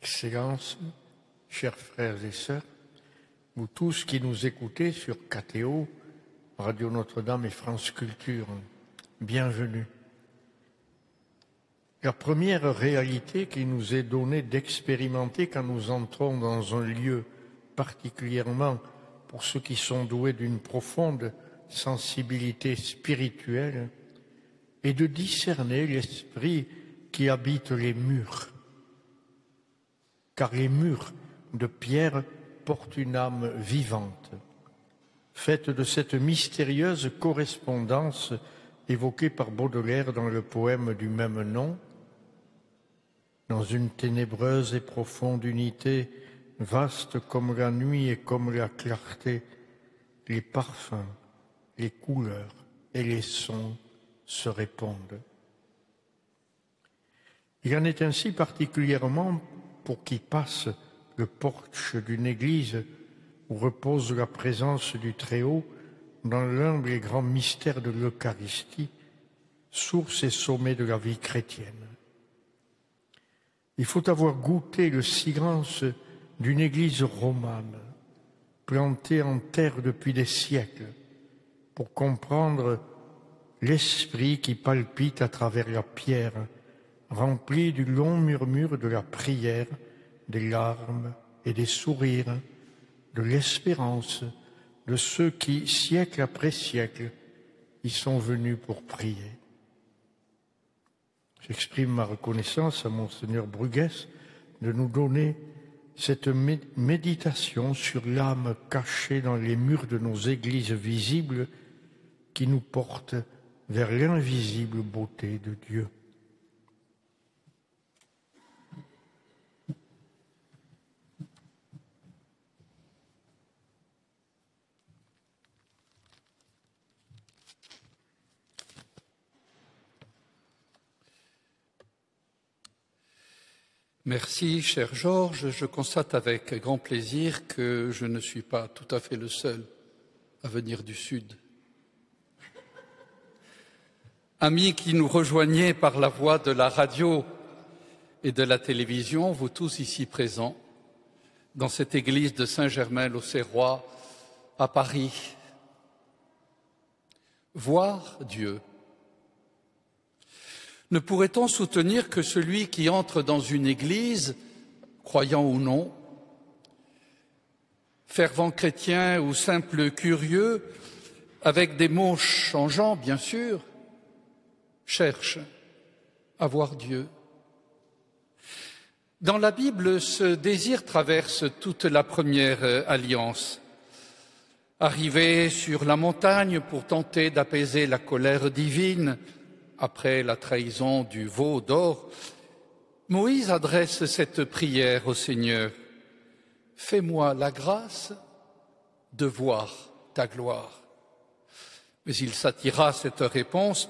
Excellences, chers frères et sœurs, vous tous qui nous écoutez sur KTO, Radio Notre-Dame et France Culture, bienvenue. La première réalité qui nous est donnée d'expérimenter quand nous entrons dans un lieu particulièrement pour ceux qui sont doués d'une profonde sensibilité spirituelle est de discerner l'esprit qui habite les murs. Car les murs de pierre portent une âme vivante, faite de cette mystérieuse correspondance évoquée par Baudelaire dans le poème du même nom, dans une ténébreuse et profonde unité, vaste comme la nuit et comme la clarté, les parfums, les couleurs et les sons se répondent. Il en est ainsi particulièrement pour qui passe le porche d'une église où repose la présence du Très-Haut dans l'un des grands mystères de l'Eucharistie, source et sommet de la vie chrétienne. Il faut avoir goûté le silence d'une église romane, plantée en terre depuis des siècles, pour comprendre l'esprit qui palpite à travers la pierre, remplie du long murmure de la prière, des larmes et des sourires, de l'espérance de ceux qui, siècle après siècle, y sont venus pour prier. J'exprime ma reconnaissance à Monseigneur Bruguès de nous donner cette méditation sur l'âme cachée dans les murs de nos églises visibles qui nous porte vers l'invisible beauté de Dieu. Merci, cher Georges. Je constate avec grand plaisir que je ne suis pas tout à fait le seul à venir du Sud. Amis qui nous rejoignez par la voie de la radio et de la télévision, vous tous ici présents, dans cette église de Saint-Germain-l'Auxerrois à Paris, voir Dieu. Ne pourrait-on soutenir que celui qui entre dans une église, croyant ou non, fervent chrétien ou simple curieux, avec des mots changeants, bien sûr, cherche à voir Dieu? Dans la Bible, ce désir traverse toute la première alliance. Arrivé sur la montagne pour tenter d'apaiser la colère divine, après la trahison du veau d'or, Moïse adresse cette prière au Seigneur. Fais-moi la grâce de voir ta gloire. Mais il s'attira cette réponse.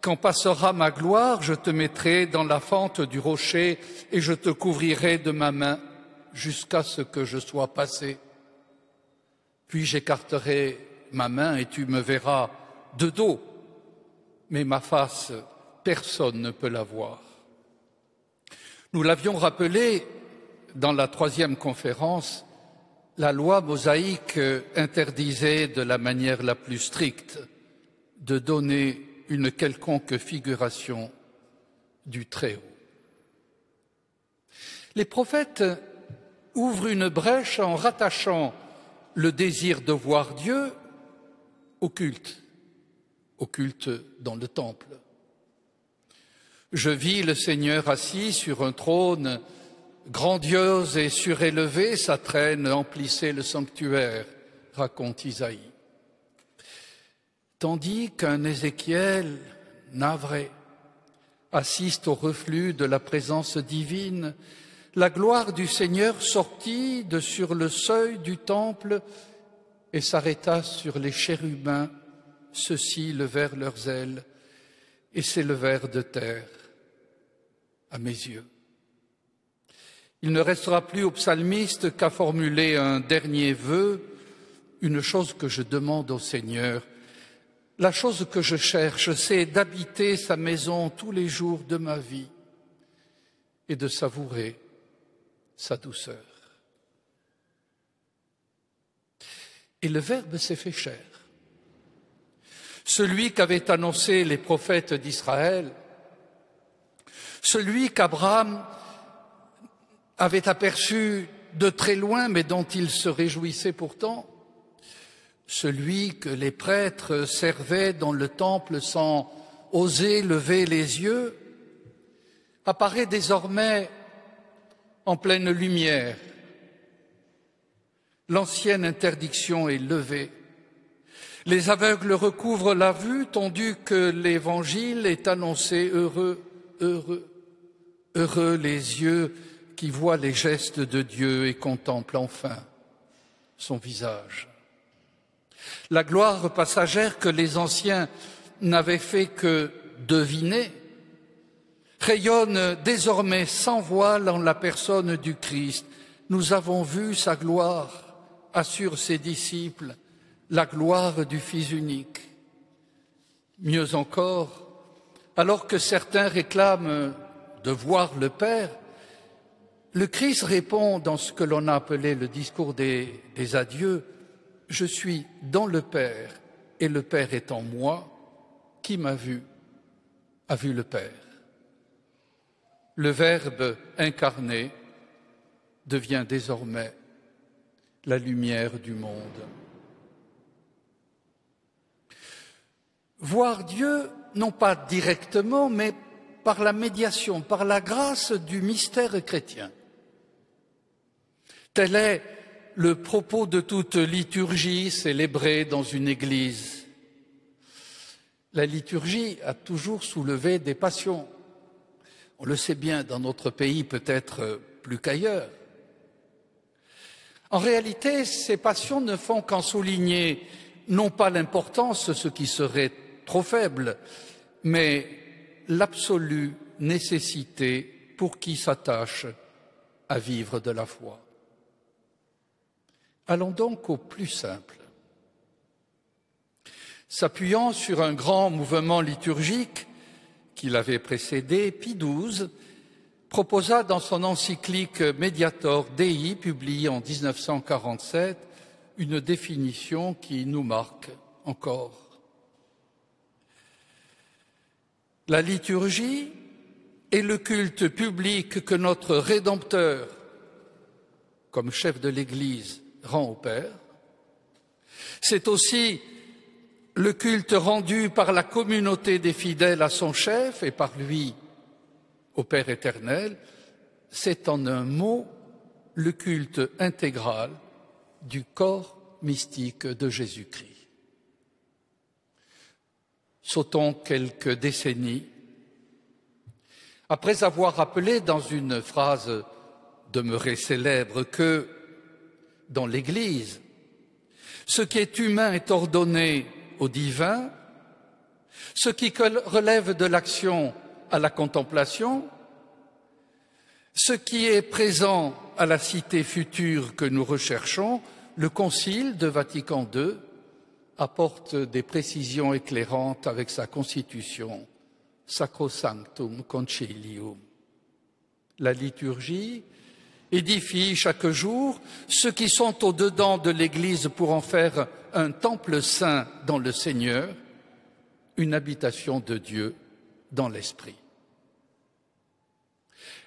Quand passera ma gloire, je te mettrai dans la fente du rocher et je te couvrirai de ma main jusqu'à ce que je sois passé. Puis j'écarterai ma main et tu me verras de dos mais ma face, personne ne peut la voir. Nous l'avions rappelé dans la troisième conférence, la loi mosaïque interdisait de la manière la plus stricte de donner une quelconque figuration du Très-Haut. Les prophètes ouvrent une brèche en rattachant le désir de voir Dieu au culte occulte dans le temple. Je vis le Seigneur assis sur un trône grandiose et surélevé, sa traîne emplissait le sanctuaire, raconte Isaïe. Tandis qu'un Ézéchiel, navré, assiste au reflux de la présence divine, la gloire du Seigneur sortit de sur le seuil du temple et s'arrêta sur les chérubins ceux-ci levèrent leurs ailes et s'élevèrent de terre à mes yeux. Il ne restera plus au psalmiste qu'à formuler un dernier vœu, une chose que je demande au Seigneur. La chose que je cherche, c'est d'habiter sa maison tous les jours de ma vie et de savourer sa douceur. Et le Verbe s'est fait chair. Celui qu'avaient annoncé les prophètes d'Israël, celui qu'Abraham avait aperçu de très loin, mais dont il se réjouissait pourtant, celui que les prêtres servaient dans le temple sans oser lever les yeux, apparaît désormais en pleine lumière. L'ancienne interdiction est levée. Les aveugles recouvrent la vue, tandis que l'Évangile est annoncé heureux, heureux, heureux les yeux qui voient les gestes de Dieu et contemplent enfin son visage. La gloire passagère que les anciens n'avaient fait que deviner rayonne désormais sans voile en la personne du Christ. Nous avons vu sa gloire, assure ses disciples, la gloire du Fils unique. Mieux encore, alors que certains réclament de voir le Père, le Christ répond dans ce que l'on a appelé le discours des, adieux, Je suis dans le Père et le Père est en moi, qui m'a vu a vu le Père. Le Verbe incarné devient désormais la lumière du monde. Voir Dieu, non pas directement, mais par la médiation, par la grâce du mystère chrétien. Tel est le propos de toute liturgie célébrée dans une église. La liturgie a toujours soulevé des passions. On le sait bien dans notre pays peut-être plus qu'ailleurs. En réalité, ces passions ne font qu'en souligner non pas l'importance, ce qui serait trop faible, mais l'absolue nécessité pour qui s'attache à vivre de la foi. Allons donc au plus simple. S'appuyant sur un grand mouvement liturgique qui l'avait précédé, Pie XII proposa dans son encyclique Mediator Dei, publiée en 1947, une définition qui nous marque encore. La liturgie est le culte public que notre Rédempteur, comme chef de l'Église, rend au Père. C'est aussi le culte rendu par la communauté des fidèles à son chef et par lui au Père éternel. C'est en un mot le culte intégral du corps mystique de Jésus-Christ. Sautons quelques décennies. Après avoir rappelé dans une phrase demeurée célèbre que dans l'Église. Ce qui est humain est ordonné au divin, ce qui relève de l'action à la contemplation, ce qui est présent à la cité future que nous recherchons, le Concile de Vatican II apporte des précisions éclairantes avec sa constitution Sacrosanctum Concilium. La liturgie édifie chaque jour ceux qui sont au-dedans de l'Église pour en faire un temple saint dans le Seigneur, une habitation de Dieu dans l'Esprit.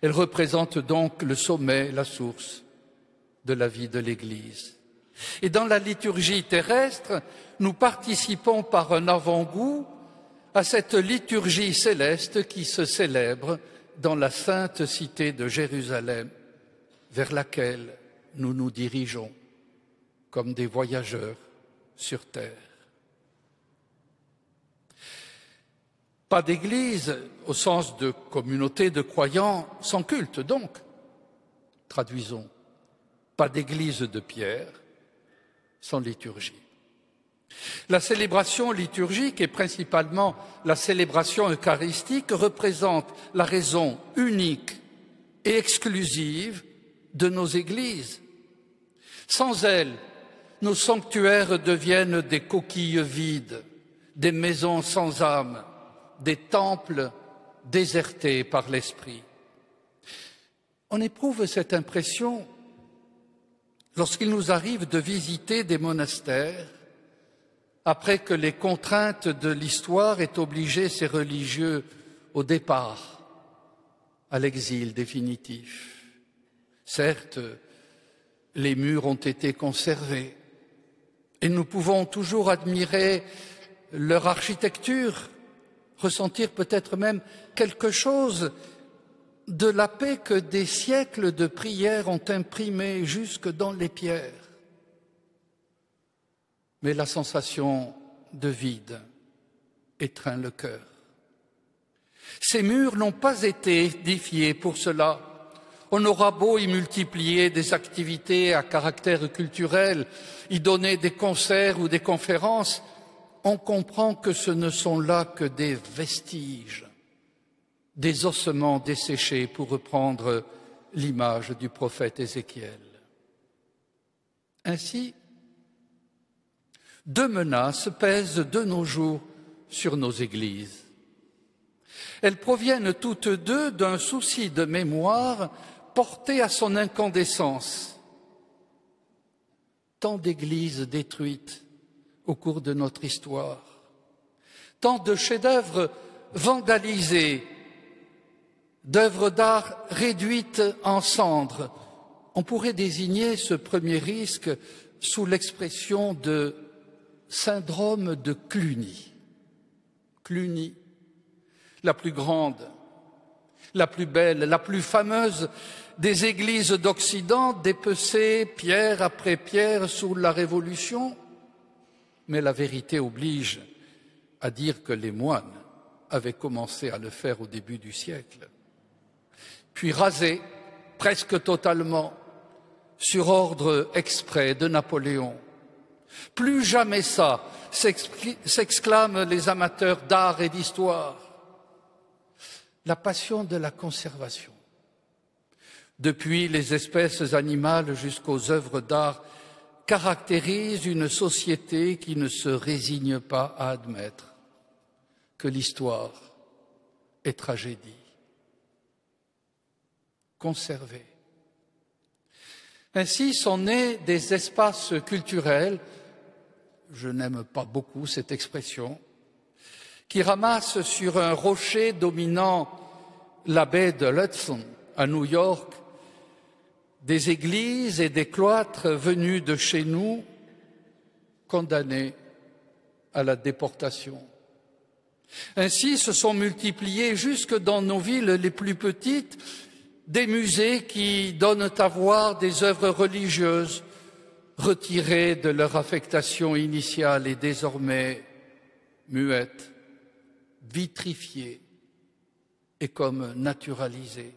Elle représente donc le sommet, la source de la vie de l'Église. Et dans la liturgie terrestre, nous participons par un avant-goût à cette liturgie céleste qui se célèbre dans la sainte cité de Jérusalem vers laquelle nous nous dirigeons comme des voyageurs sur terre. Pas d'église au sens de communauté de croyants sans culte, donc. Traduisons. Pas d'église de pierre sans liturgie. La célébration liturgique et principalement la célébration eucharistique représente la raison unique et exclusive de nos églises. Sans elles, nos sanctuaires deviennent des coquilles vides, des maisons sans âme, des temples désertés par l'Esprit. On éprouve cette impression lorsqu'il nous arrive de visiter des monastères après que les contraintes de l'histoire aient obligé ces religieux au départ, à l'exil définitif. Certes, les murs ont été conservés et nous pouvons toujours admirer leur architecture, ressentir peut-être même quelque chose de la paix que des siècles de prières ont imprimée jusque dans les pierres. Mais la sensation de vide étreint le cœur. Ces murs n'ont pas été édifiés pour cela. On aura beau y multiplier des activités à caractère culturel, y donner des concerts ou des conférences, on comprend que ce ne sont là que des vestiges, des ossements desséchés, pour reprendre l'image du prophète Ézéchiel. Ainsi, deux menaces pèsent de nos jours sur nos églises. Elles proviennent toutes deux d'un souci de mémoire porté à son incandescence. Tant d'églises détruites au cours de notre histoire, tant de chefs-d'œuvre vandalisés, d'œuvres d'art réduites en cendres. On pourrait désigner ce premier risque sous l'expression de syndrome de Cluny. Cluny, la plus grande, la plus belle, la plus fameuse des églises d'Occident, dépecée pierre après pierre sous la Révolution. Mais la vérité oblige à dire que les moines avaient commencé à le faire au début du siècle, puis rasé presque totalement sur ordre exprès de Napoléon plus jamais ça, s'exclament les amateurs d'art et d'histoire. La passion de la conservation. Depuis les espèces animales jusqu'aux œuvres d'art, caractérise une société qui ne se résigne pas à admettre que l'histoire est tragédie. Conserver. Ainsi sont nés des espaces culturels je n'aime pas beaucoup cette expression, qui ramasse sur un rocher dominant la baie de l'Hudson à New York des églises et des cloîtres venus de chez nous condamnés à la déportation. Ainsi se sont multipliés jusque dans nos villes les plus petites des musées qui donnent à voir des œuvres religieuses retirées de leur affectation initiale et désormais muettes, vitrifiées et comme naturalisées.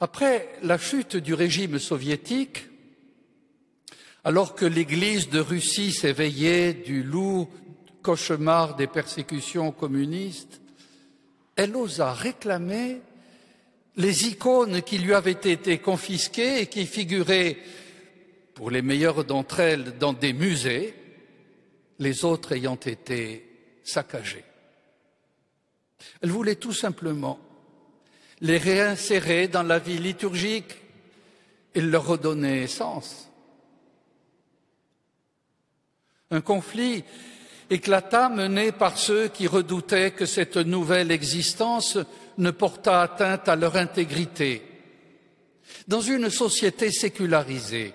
Après la chute du régime soviétique, alors que l'Église de Russie s'éveillait du lourd cauchemar des persécutions communistes, elle osa réclamer les icônes qui lui avaient été confisquées et qui figuraient, pour les meilleures d'entre elles, dans des musées, les autres ayant été saccagées. Elle voulait tout simplement les réinsérer dans la vie liturgique et leur redonner sens. Un conflit éclata mené par ceux qui redoutaient que cette nouvelle existence ne porta atteinte à leur intégrité. Dans une société sécularisée,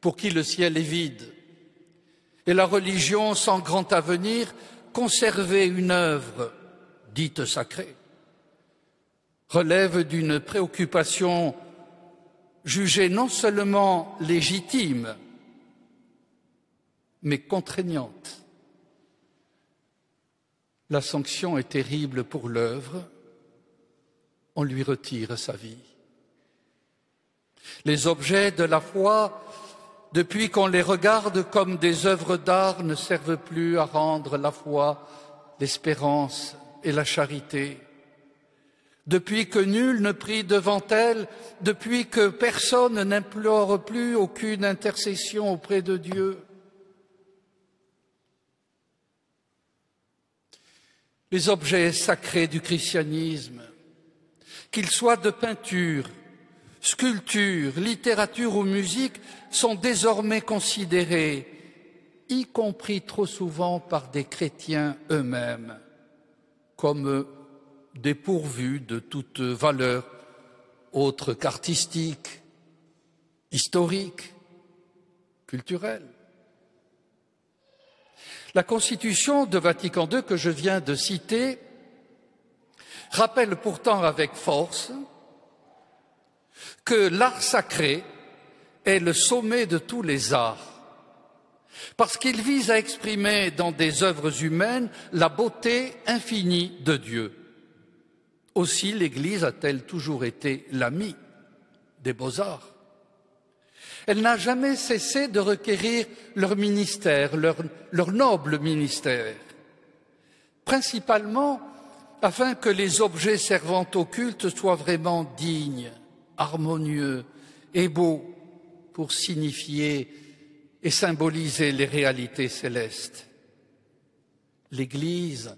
pour qui le ciel est vide, et la religion sans grand avenir, conserver une œuvre dite sacrée relève d'une préoccupation jugée non seulement légitime, mais contraignante. La sanction est terrible pour l'œuvre, on lui retire sa vie. Les objets de la foi, depuis qu'on les regarde comme des œuvres d'art, ne servent plus à rendre la foi, l'espérance et la charité. Depuis que nul ne prie devant elles, depuis que personne n'implore plus aucune intercession auprès de Dieu, les objets sacrés du christianisme, qu'ils soient de peinture, sculpture, littérature ou musique, sont désormais considérés, y compris trop souvent par des chrétiens eux-mêmes, comme dépourvus de toute valeur autre qu'artistique, historique, culturelle. La Constitution de Vatican II que je viens de citer rappelle pourtant avec force que l'art sacré est le sommet de tous les arts, parce qu'il vise à exprimer dans des œuvres humaines la beauté infinie de Dieu. Aussi l'Église a-t-elle toujours été l'amie des beaux-arts. Elle n'a jamais cessé de requérir leur ministère, leur, noble ministère, principalement afin que les objets servant au culte soient vraiment dignes, harmonieux et beaux pour signifier et symboliser les réalités célestes. L'Église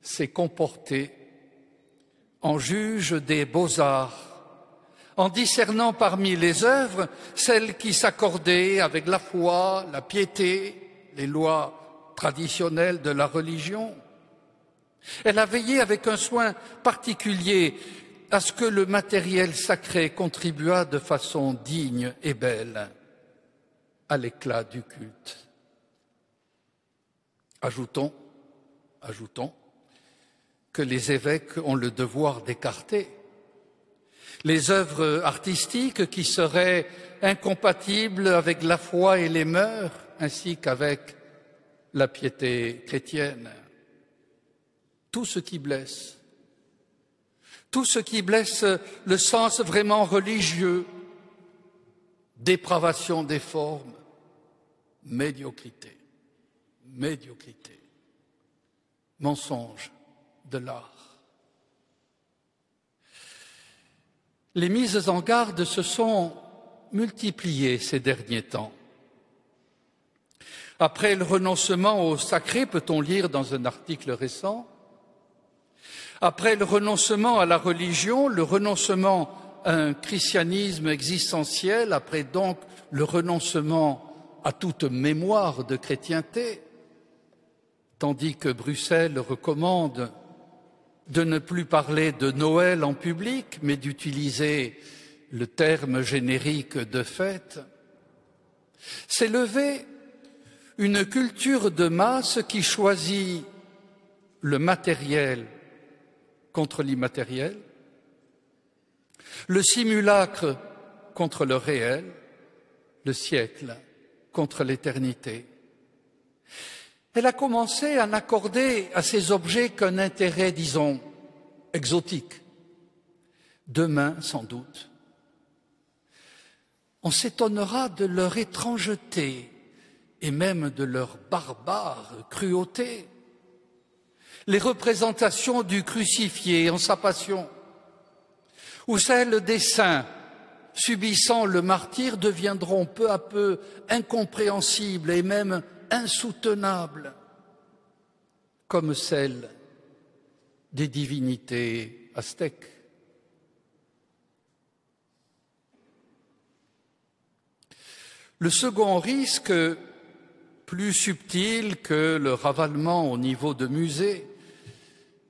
s'est comportée en juge des beaux-arts, en discernant parmi les œuvres celles qui s'accordaient avec la foi, la piété, les lois traditionnelles de la religion. Elle a veillé avec un soin particulier à ce que le matériel sacré contribua de façon digne et belle à l'éclat du culte. Ajoutons, ajoutons que les évêques ont le devoir d'écarter les œuvres artistiques qui seraient incompatibles avec la foi et les mœurs, ainsi qu'avec la piété chrétienne. Tout ce qui blesse, tout ce qui blesse le sens vraiment religieux, dépravation des formes, médiocrité, médiocrité, mensonge de l'art. Les mises en garde se sont multipliées ces derniers temps. Après le renoncement au sacré, peut-on lire dans un article récent, après le renoncement à la religion, le renoncement à un christianisme existentiel, après donc le renoncement à toute mémoire de chrétienté, tandis que Bruxelles recommande de ne plus parler de Noël en public, mais d'utiliser le terme générique de fête, s'est levée une culture de masse qui choisit le matériel contre l'immatériel, le simulacre contre le réel, le siècle contre l'éternité. Elle a commencé à n'accorder à ces objets qu'un intérêt, disons, exotique. Demain, sans doute, on s'étonnera de leur étrangeté et même de leur barbare cruauté les représentations du crucifié en sa passion, ou celles des saints subissant le martyr deviendront peu à peu incompréhensibles et même insoutenables, comme celles des divinités aztèques. Le second risque, plus subtil que le ravalement au niveau de musées,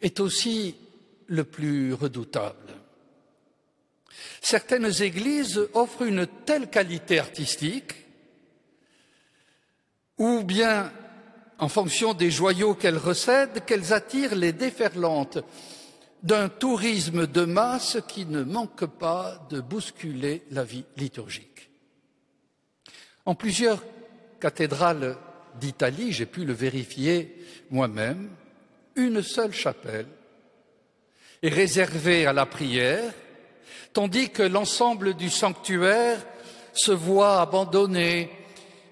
est aussi le plus redoutable. Certaines églises offrent une telle qualité artistique, ou bien en fonction des joyaux qu'elles recèdent, qu'elles attirent les déferlantes d'un tourisme de masse qui ne manque pas de bousculer la vie liturgique. En plusieurs cathédrales d'Italie, j'ai pu le vérifier moi-même, une seule chapelle est réservée à la prière, tandis que l'ensemble du sanctuaire se voit abandonné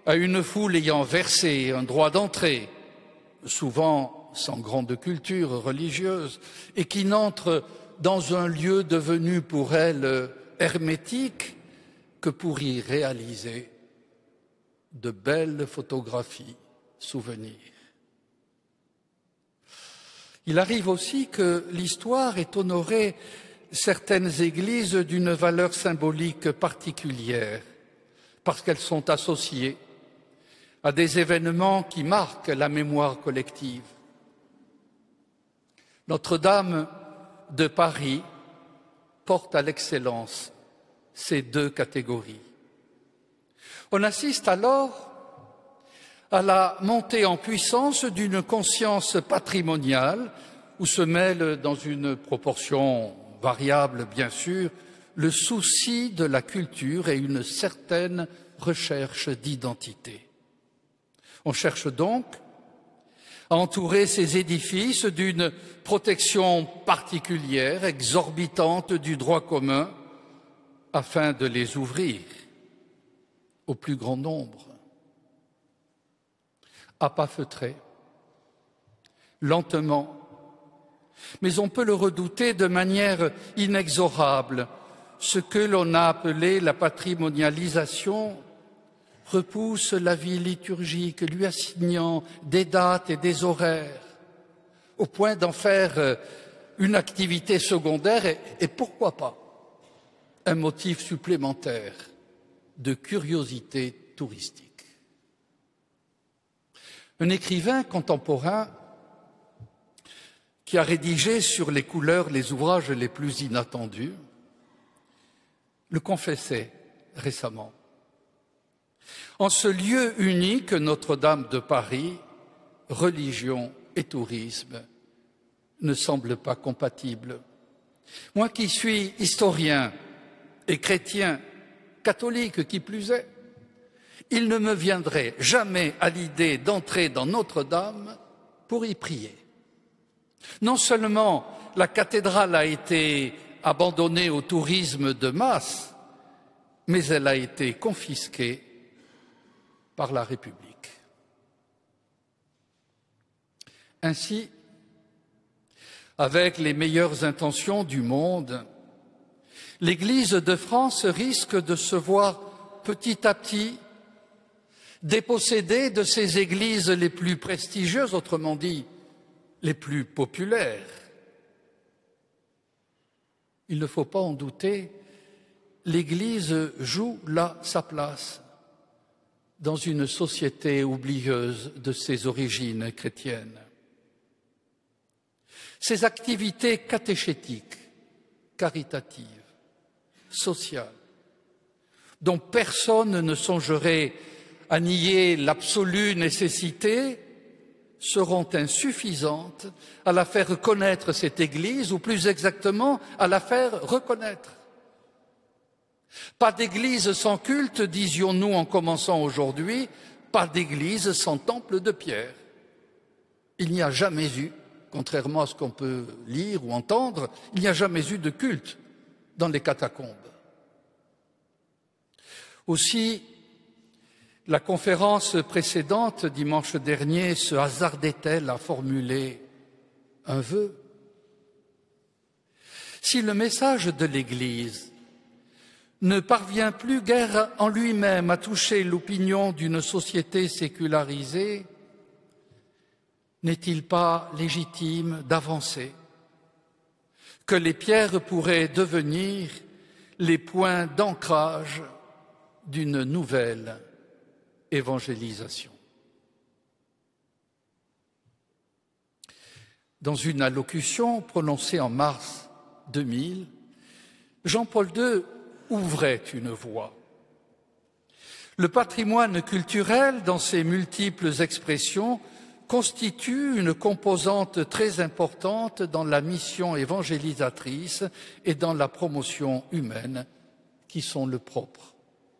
à une foule ayant versé un droit d'entrée, souvent sans grande culture religieuse, et qui n'entre dans un lieu devenu pour elle hermétique que pour y réaliser de belles photographies, souvenirs. Il arrive aussi que l'histoire ait honoré certaines églises d'une valeur symbolique particulière, parce qu'elles sont associées à des événements qui marquent la mémoire collective. Notre-Dame de Paris porte à l'excellence ces deux catégories. On assiste alors à la montée en puissance d'une conscience patrimoniale où se mêle dans une proportion variable bien sûr le souci de la culture et une certaine recherche d'identité. On cherche donc à entourer ces édifices d'une protection particulière, exorbitante du droit commun, afin de les ouvrir au plus grand nombre. À pas feutré, lentement, mais on peut le redouter de manière inexorable. Ce que l'on a appelé la patrimonialisation repousse la vie liturgique, lui assignant des dates et des horaires, au point d'en faire euh, une activité secondaire et, et pourquoi pas un motif supplémentaire de curiosité touristique. Un écrivain contemporain qui a rédigé sur les couleurs les ouvrages les plus inattendus, le confessait récemment. En ce lieu unique, Notre-Dame de Paris, religion et tourisme ne semblent pas compatibles. Moi qui suis historien et chrétien, catholique qui plus est, il ne me viendrait jamais à l'idée d'entrer dans Notre-Dame pour y prier. Non seulement la cathédrale a été abandonnée au tourisme de masse, mais elle a été confisquée par la République. Ainsi, avec les meilleures intentions du monde, l'Église de France risque de se voir petit à petit dépossédée de ses églises les plus prestigieuses, autrement dit, les plus populaires. Il ne faut pas en douter, l'Église joue là sa place dans une société oublieuse de ses origines chrétiennes. Ses activités catéchétiques, caritatives, sociales, dont personne ne songerait à nier l'absolue nécessité, seront insuffisantes à la faire connaître cette Église, ou plus exactement à la faire reconnaître. Pas d'Église sans culte, disions-nous en commençant aujourd'hui, pas d'Église sans temple de pierre. Il n'y a jamais eu, contrairement à ce qu'on peut lire ou entendre, il n'y a jamais eu de culte dans les catacombes. Aussi, la conférence précédente, dimanche dernier, se hasardait-elle à formuler un vœu? Si le message de l'Église ne parvient plus guère en lui-même à toucher l'opinion d'une société sécularisée, n'est-il pas légitime d'avancer? Que les pierres pourraient devenir les points d'ancrage d'une nouvelle évangélisation. Dans une allocution prononcée en mars 2000, Jean-Paul II ouvrait une voie. Le patrimoine culturel, dans ses multiples expressions, constitue une composante très importante dans la mission évangélisatrice et dans la promotion humaine qui sont le propre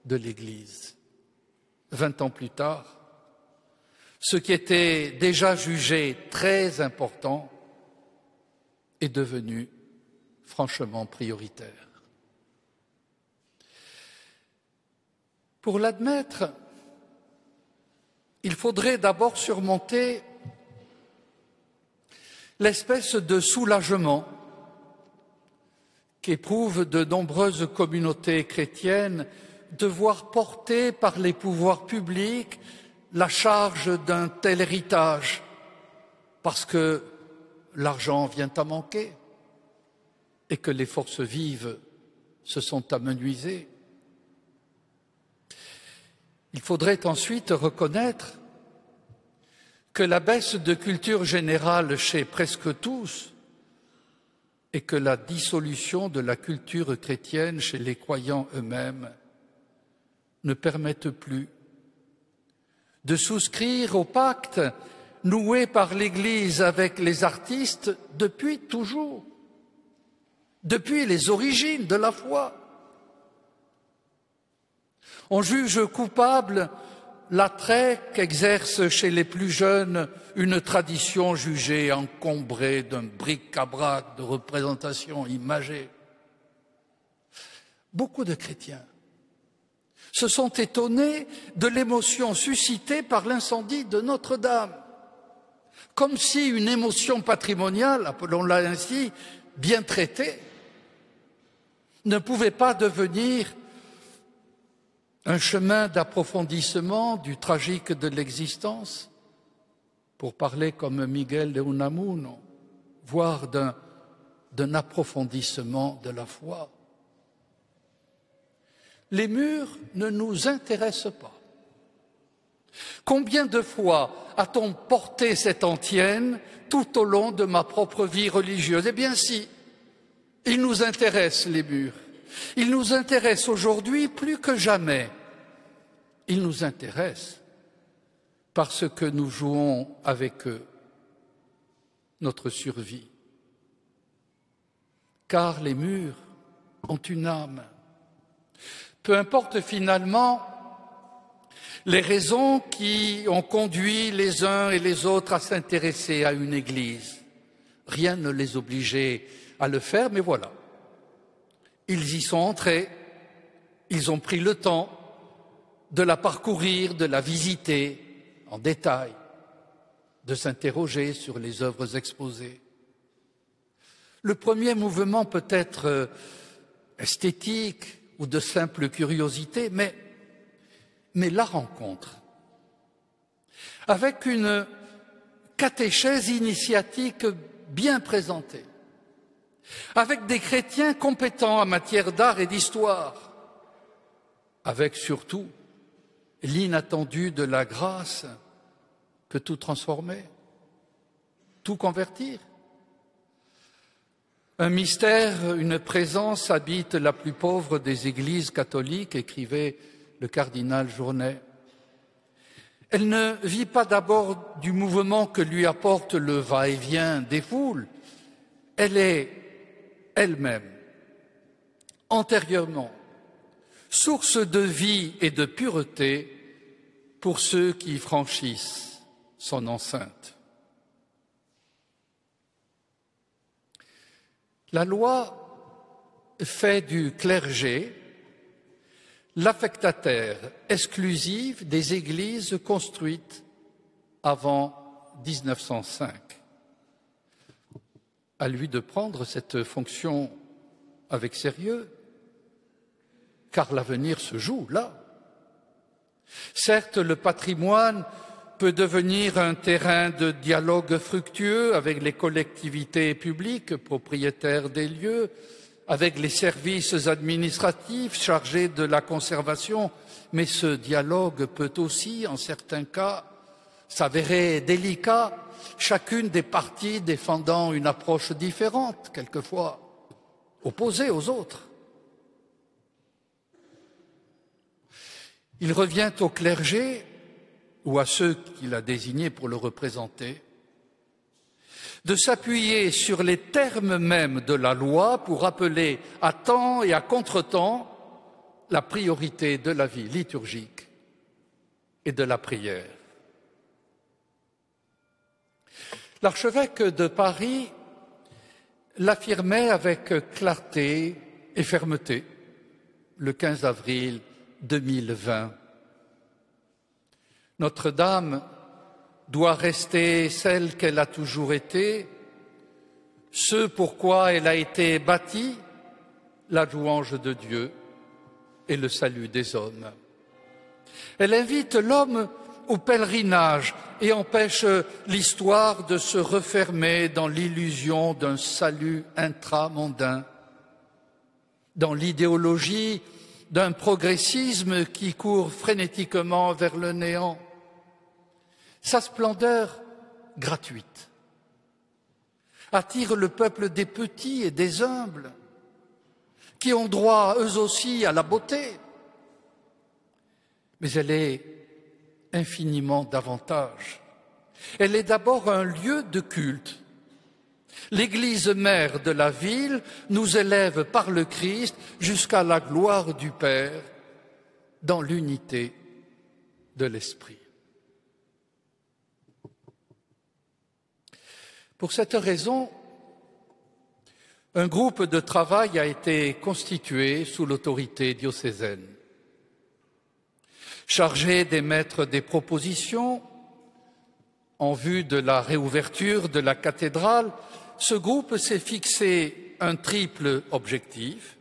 de l'Église vingt ans plus tard, ce qui était déjà jugé très important est devenu franchement prioritaire. Pour l'admettre, il faudrait d'abord surmonter l'espèce de soulagement qu'éprouvent de nombreuses communautés chrétiennes de voir porter par les pouvoirs publics la charge d'un tel héritage, parce que l'argent vient à manquer. et que les forces vives se sont amenuisées. Il faudrait ensuite reconnaître que la baisse de culture générale chez presque tous et que la dissolution de la culture chrétienne chez les croyants eux-mêmes ne permettent plus de souscrire au pacte noué par l'Église avec les artistes depuis toujours, depuis les origines de la foi. On juge coupable l'attrait qu'exerce chez les plus jeunes une tradition jugée encombrée d'un bric-à-brac de représentations imagées. Beaucoup de chrétiens se sont étonnés de l'émotion suscitée par l'incendie de Notre-Dame, comme si une émotion patrimoniale, appelons-la ainsi, bien traitée, ne pouvait pas devenir un chemin d'approfondissement du tragique de l'existence, pour parler comme Miguel de Unamuno, voire d'un approfondissement de la foi. Les murs ne nous intéressent pas. Combien de fois a-t-on porté cette antienne tout au long de ma propre vie religieuse? Eh bien si, ils nous intéressent, les murs. Ils nous intéressent aujourd'hui plus que jamais. Ils nous intéressent parce que nous jouons avec eux notre survie. Car les murs ont une âme. Peu importe finalement les raisons qui ont conduit les uns et les autres à s'intéresser à une Église. Rien ne les obligeait à le faire, mais voilà. Ils y sont entrés, ils ont pris le temps de la parcourir, de la visiter en détail, de s'interroger sur les œuvres exposées. Le premier mouvement peut être euh, esthétique ou de simple curiosité, mais, mais la rencontre, avec une catéchèse initiatique bien présentée, avec des chrétiens compétents en matière d'art et d'histoire, avec surtout l'inattendu de la grâce peut tout transformer, tout convertir. Un mystère, une présence habite la plus pauvre des églises catholiques, écrivait le cardinal Journet. Elle ne vit pas d'abord du mouvement que lui apporte le va-et-vient des foules, elle est elle-même, antérieurement, source de vie et de pureté pour ceux qui franchissent son enceinte. La loi fait du clergé l'affectataire exclusif des églises construites avant 1905. À lui de prendre cette fonction avec sérieux car l'avenir se joue là. Certes, le patrimoine peut devenir un terrain de dialogue fructueux avec les collectivités publiques propriétaires des lieux, avec les services administratifs chargés de la conservation, mais ce dialogue peut aussi, en certains cas, s'avérer délicat, chacune des parties défendant une approche différente, quelquefois opposée aux autres. Il revient au clergé ou à ceux qu'il a désignés pour le représenter de s'appuyer sur les termes mêmes de la loi pour rappeler à temps et à contretemps la priorité de la vie liturgique et de la prière. L'archevêque de Paris l'affirmait avec clarté et fermeté le 15 avril 2020. Notre-Dame doit rester celle qu'elle a toujours été, ce pourquoi elle a été bâtie, la louange de Dieu et le salut des hommes. Elle invite l'homme au pèlerinage et empêche l'histoire de se refermer dans l'illusion d'un salut intramondain dans l'idéologie d'un progressisme qui court frénétiquement vers le néant. Sa splendeur gratuite attire le peuple des petits et des humbles, qui ont droit eux aussi à la beauté. Mais elle est infiniment davantage. Elle est d'abord un lieu de culte. L'Église mère de la ville nous élève par le Christ jusqu'à la gloire du Père dans l'unité de l'Esprit. Pour cette raison, un groupe de travail a été constitué sous l'autorité diocésaine, chargé d'émettre des propositions en vue de la réouverture de la cathédrale. Ce groupe s'est fixé un triple objectif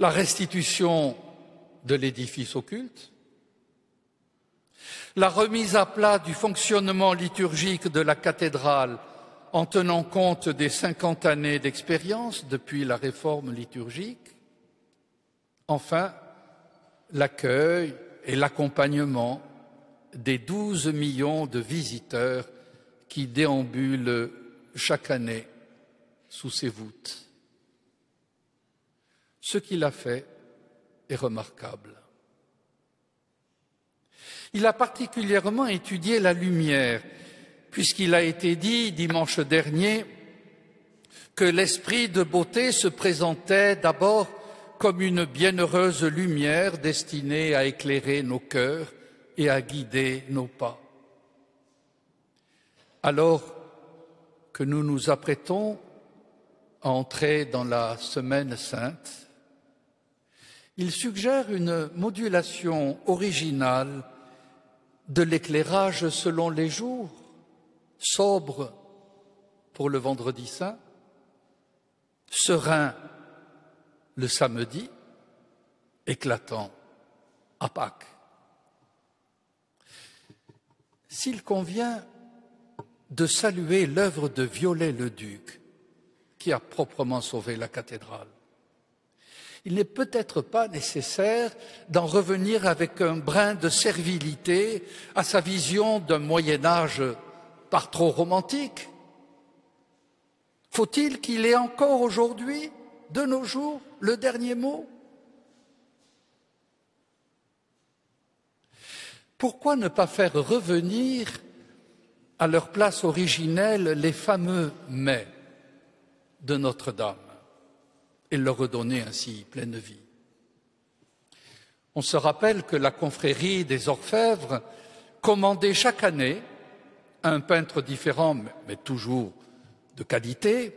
la restitution de l'édifice occulte, la remise à plat du fonctionnement liturgique de la cathédrale en tenant compte des cinquante années d'expérience depuis la réforme liturgique, enfin l'accueil et l'accompagnement des douze millions de visiteurs qui déambulent chaque année sous ses voûtes. Ce qu'il a fait est remarquable. Il a particulièrement étudié la lumière, puisqu'il a été dit dimanche dernier que l'esprit de beauté se présentait d'abord comme une bienheureuse lumière destinée à éclairer nos cœurs et à guider nos pas. Alors que nous nous apprêtons à entrer dans la semaine sainte, il suggère une modulation originale de l'éclairage selon les jours, sobre pour le vendredi saint, serein le samedi, éclatant à Pâques. S'il convient de saluer l'œuvre de Viollet-le-Duc, qui a proprement sauvé la cathédrale, il n'est peut-être pas nécessaire d'en revenir avec un brin de servilité à sa vision d'un Moyen Âge par trop romantique. Faut-il qu'il ait encore aujourd'hui, de nos jours, le dernier mot Pourquoi ne pas faire revenir à leur place originelle les fameux mais de Notre-Dame et leur redonner ainsi pleine vie? On se rappelle que la confrérie des orfèvres commandait chaque année un peintre différent, mais toujours de qualité,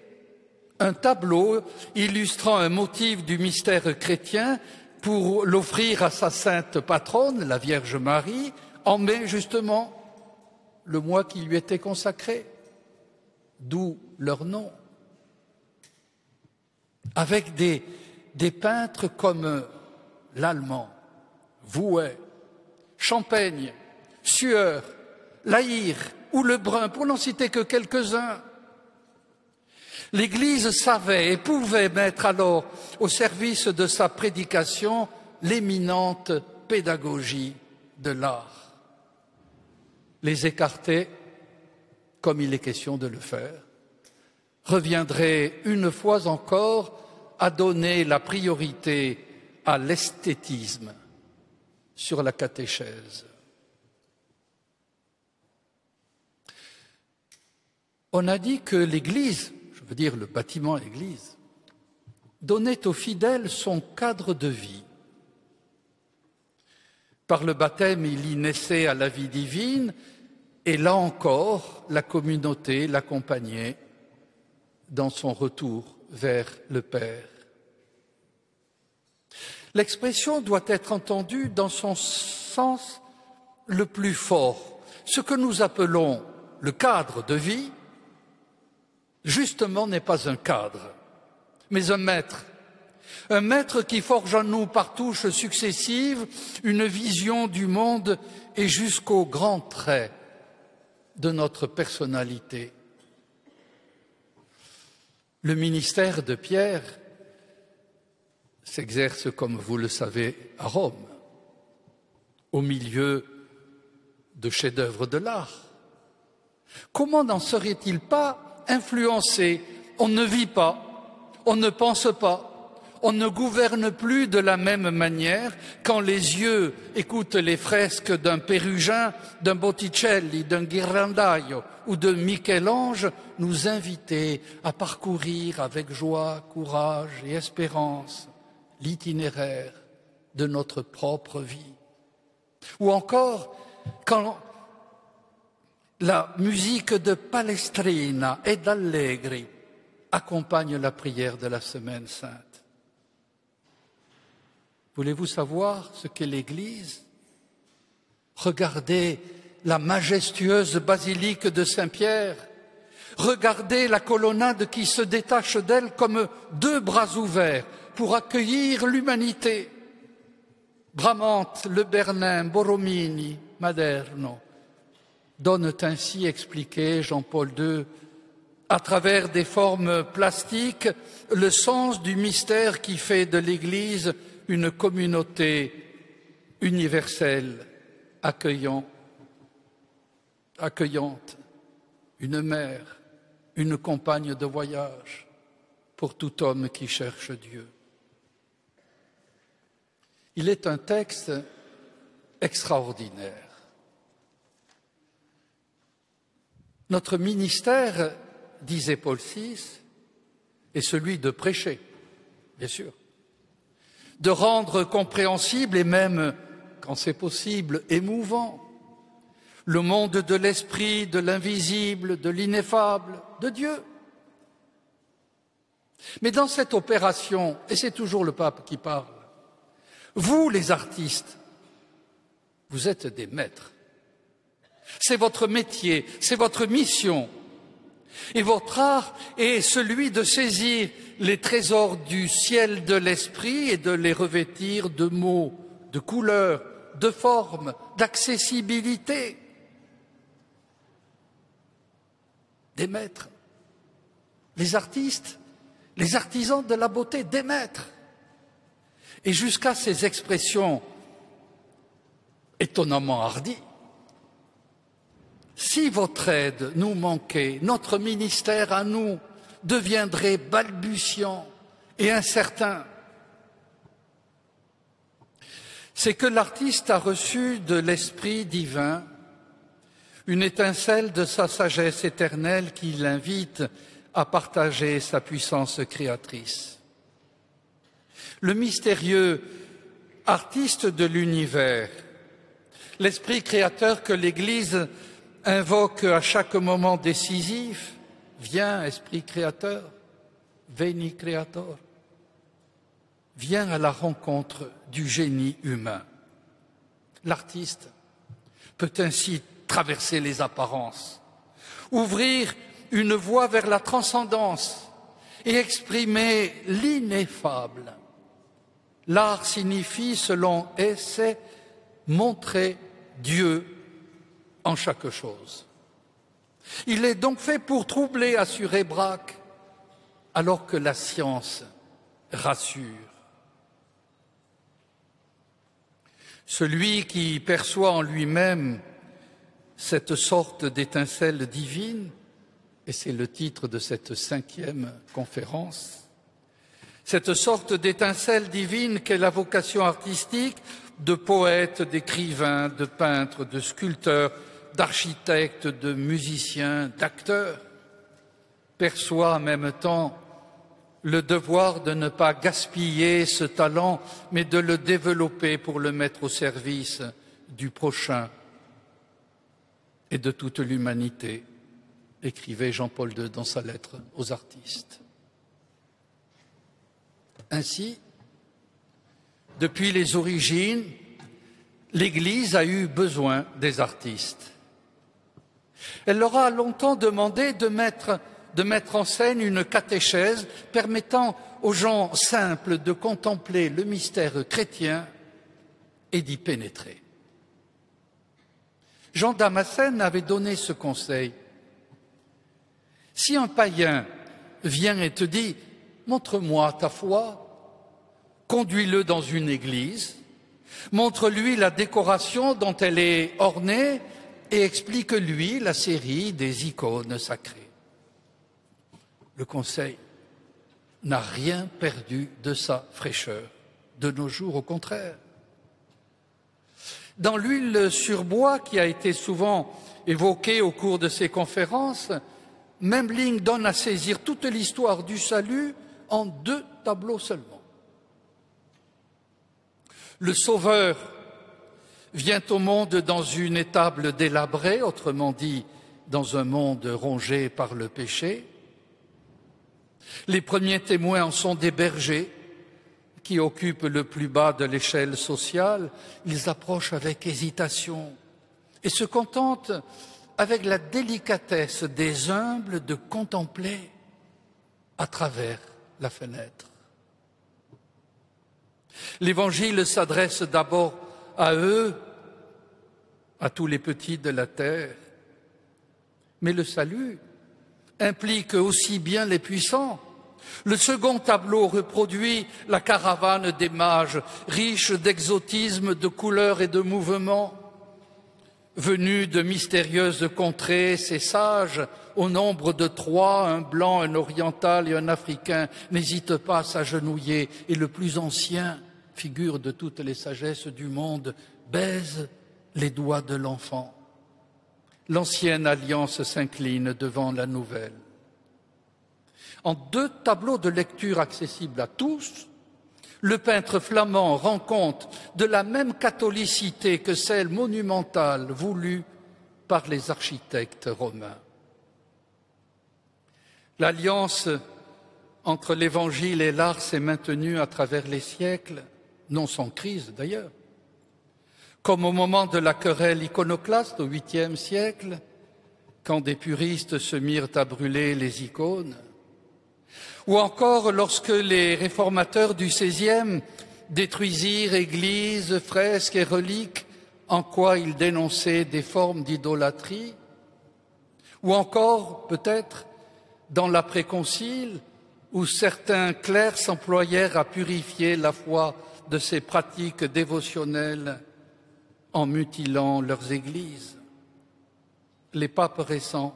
un tableau illustrant un motif du mystère chrétien pour l'offrir à sa sainte patronne, la Vierge Marie, en mai justement, le mois qui lui était consacré, d'où leur nom avec des, peintres comme l'allemand, Vouet, Champaigne, Sueur, Laïr ou Lebrun, pour n'en citer que quelques-uns. L'Église savait et pouvait mettre alors au service de sa prédication l'éminente pédagogie de l'art. Les écarter, comme il est question de le faire, reviendrait une fois encore à donner la priorité à l'esthétisme sur la catéchèse. On a dit que l'Église, dire le bâtiment Église, donnait aux fidèles son cadre de vie. Par le baptême, il y naissait à la vie divine, et là encore, la communauté l'accompagnait dans son retour vers le Père. L'expression doit être entendue dans son sens le plus fort. Ce que nous appelons le cadre de vie, justement, n'est pas un cadre, mais un maître. Un maître qui forge en nous par touches successives une vision du monde et jusqu'aux grands traits de notre personnalité. Le ministère de Pierre s'exerce, comme vous le savez, à Rome, au milieu de chefs-d'œuvre de l'art. Comment n'en serait-il pas influencé On ne vit pas, on ne pense pas, on ne gouverne plus de la même manière quand les yeux écoutent les fresques d'un Pérugin, d'un Botticelli, d'un Ghirlandaio ou de Michel-Ange nous inviter à parcourir avec joie, courage et espérance l'itinéraire de notre propre vie. Ou encore quand la musique de Palestrina et d'Allegri accompagne la prière de la Semaine sainte. Voulez-vous savoir ce qu'est l'Église? Regardez la majestueuse basilique de Saint-Pierre. Regardez la colonnade qui se détache d'elle comme deux bras ouverts pour accueillir l'humanité. Bramante, Le Bernin, Borromini, Maderno donnent ainsi expliqué Jean-Paul II à travers des formes plastiques le sens du mystère qui fait de l'Église une communauté universelle, accueillant, accueillante, une mère, une compagne de voyage pour tout homme qui cherche Dieu. Il est un texte extraordinaire. Notre ministère, disait Paul VI, est celui de prêcher, bien sûr, de rendre compréhensible et même, quand c'est possible, émouvant le monde de l'esprit, de l'invisible, de l'ineffable, de Dieu. Mais dans cette opération, et c'est toujours le pape qui parle, vous les artistes, vous êtes des maîtres. C'est votre métier, c'est votre mission. Et votre art est celui de saisir les trésors du ciel de l'esprit et de les revêtir de mots, de couleurs, de formes, d'accessibilité. Des maîtres, les artistes, les artisans de la beauté, des maîtres. Et jusqu'à ces expressions étonnamment hardies, si votre aide nous manquait, notre ministère à nous deviendrait balbutiant et incertain. C'est que l'artiste a reçu de l'Esprit divin une étincelle de sa sagesse éternelle qui l'invite à partager sa puissance créatrice. Le mystérieux artiste de l'univers, l'esprit créateur que l'Église invoque à chaque moment décisif, viens Esprit créateur, veni creator, viens à la rencontre du génie humain. L'artiste peut ainsi traverser les apparences, ouvrir une voie vers la transcendance et exprimer l'ineffable. L'art signifie, selon Essai, montrer Dieu en chaque chose. Il est donc fait pour troubler, assurer Braque, alors que la science rassure. Celui qui perçoit en lui-même cette sorte d'étincelle divine, et c'est le titre de cette cinquième conférence, cette sorte d'étincelle divine qu'est la vocation artistique de poètes, d'écrivains, de peintres, de sculpteurs, d'architectes, de musiciens, d'acteurs, perçoit en même temps le devoir de ne pas gaspiller ce talent, mais de le développer pour le mettre au service du prochain et de toute l'humanité, écrivait Jean-Paul II dans sa lettre aux artistes. Ainsi, depuis les origines, l'Église a eu besoin des artistes. Elle leur a longtemps demandé de mettre, en scène une catéchèse permettant aux gens simples de contempler le mystère chrétien et d'y pénétrer. Jean Damascène avait donné ce conseil. Si un païen vient et te dit Montre-moi ta foi, conduis-le dans une église, montre-lui la décoration dont elle est ornée et explique-lui la série des icônes sacrées. Le conseil n'a rien perdu de sa fraîcheur. De nos jours, au contraire. Dans l'huile sur bois qui a été souvent évoquée au cours de ces conférences, Memling donne à saisir toute l'histoire du salut en deux tableaux seulement. Le Sauveur vient au monde dans une étable délabrée, autrement dit, dans un monde rongé par le péché. Les premiers témoins en sont des bergers qui occupent le plus bas de l'échelle sociale. Ils approchent avec hésitation et se contentent avec la délicatesse des humbles de contempler à travers la fenêtre. L'Évangile s'adresse d'abord à eux, à tous les petits de la terre, mais le salut implique aussi bien les puissants. Le second tableau reproduit la caravane des mages, riche d'exotisme, de couleurs et de mouvements. Venus de mystérieuses contrées, ces sages, au nombre de trois, un blanc, un oriental et un africain, n'hésitent pas à s'agenouiller, et le plus ancien, figure de toutes les sagesses du monde, baise les doigts de l'enfant. L'ancienne alliance s'incline devant la nouvelle. En deux tableaux de lecture accessibles à tous, le peintre flamand rend compte de la même catholicité que celle monumentale voulue par les architectes romains. L'alliance entre l'Évangile et l'art s'est maintenue à travers les siècles, non sans crise d'ailleurs. Comme au moment de la querelle iconoclaste au huitième siècle, quand des puristes se mirent à brûler les icônes, ou encore lorsque les réformateurs du XVIe détruisirent églises, fresques et reliques en quoi ils dénonçaient des formes d'idolâtrie, ou encore peut-être dans l'après-concile où certains clercs s'employèrent à purifier la foi de ces pratiques dévotionnelles en mutilant leurs églises. Les papes récents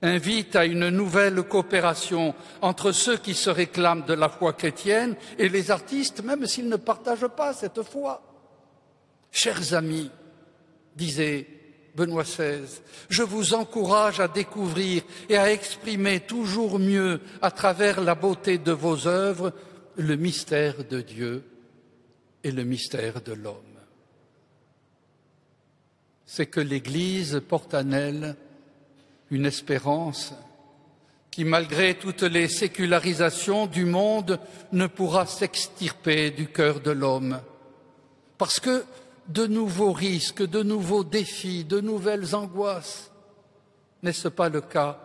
invite à une nouvelle coopération entre ceux qui se réclament de la foi chrétienne et les artistes, même s'ils ne partagent pas cette foi. Chers amis, disait Benoît XVI, je vous encourage à découvrir et à exprimer toujours mieux, à travers la beauté de vos œuvres, le mystère de Dieu et le mystère de l'homme. C'est que l'Église porte en elle une espérance qui, malgré toutes les sécularisations du monde, ne pourra s'extirper du cœur de l'homme. Parce que de nouveaux risques, de nouveaux défis, de nouvelles angoisses, n'est-ce pas le cas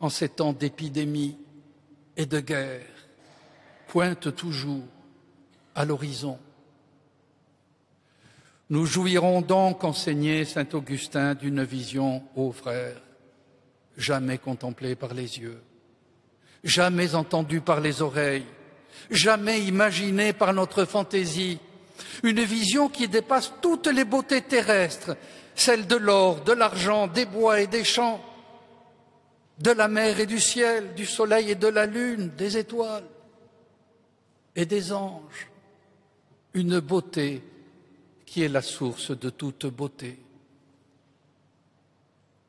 en ces temps d'épidémie et de guerre, pointent toujours à l'horizon. Nous jouirons donc, enseignait saint Augustin, d'une vision, ô frères, jamais contemplé par les yeux, jamais entendu par les oreilles, jamais imaginé par notre fantaisie, une vision qui dépasse toutes les beautés terrestres, celles de l'or, de l'argent, des bois et des champs, de la mer et du ciel, du soleil et de la lune, des étoiles et des anges, une beauté qui est la source de toute beauté.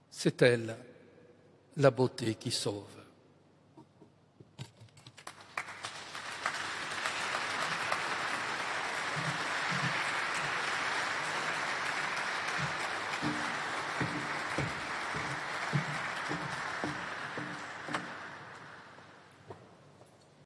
C'est elle la beauté qui sauve.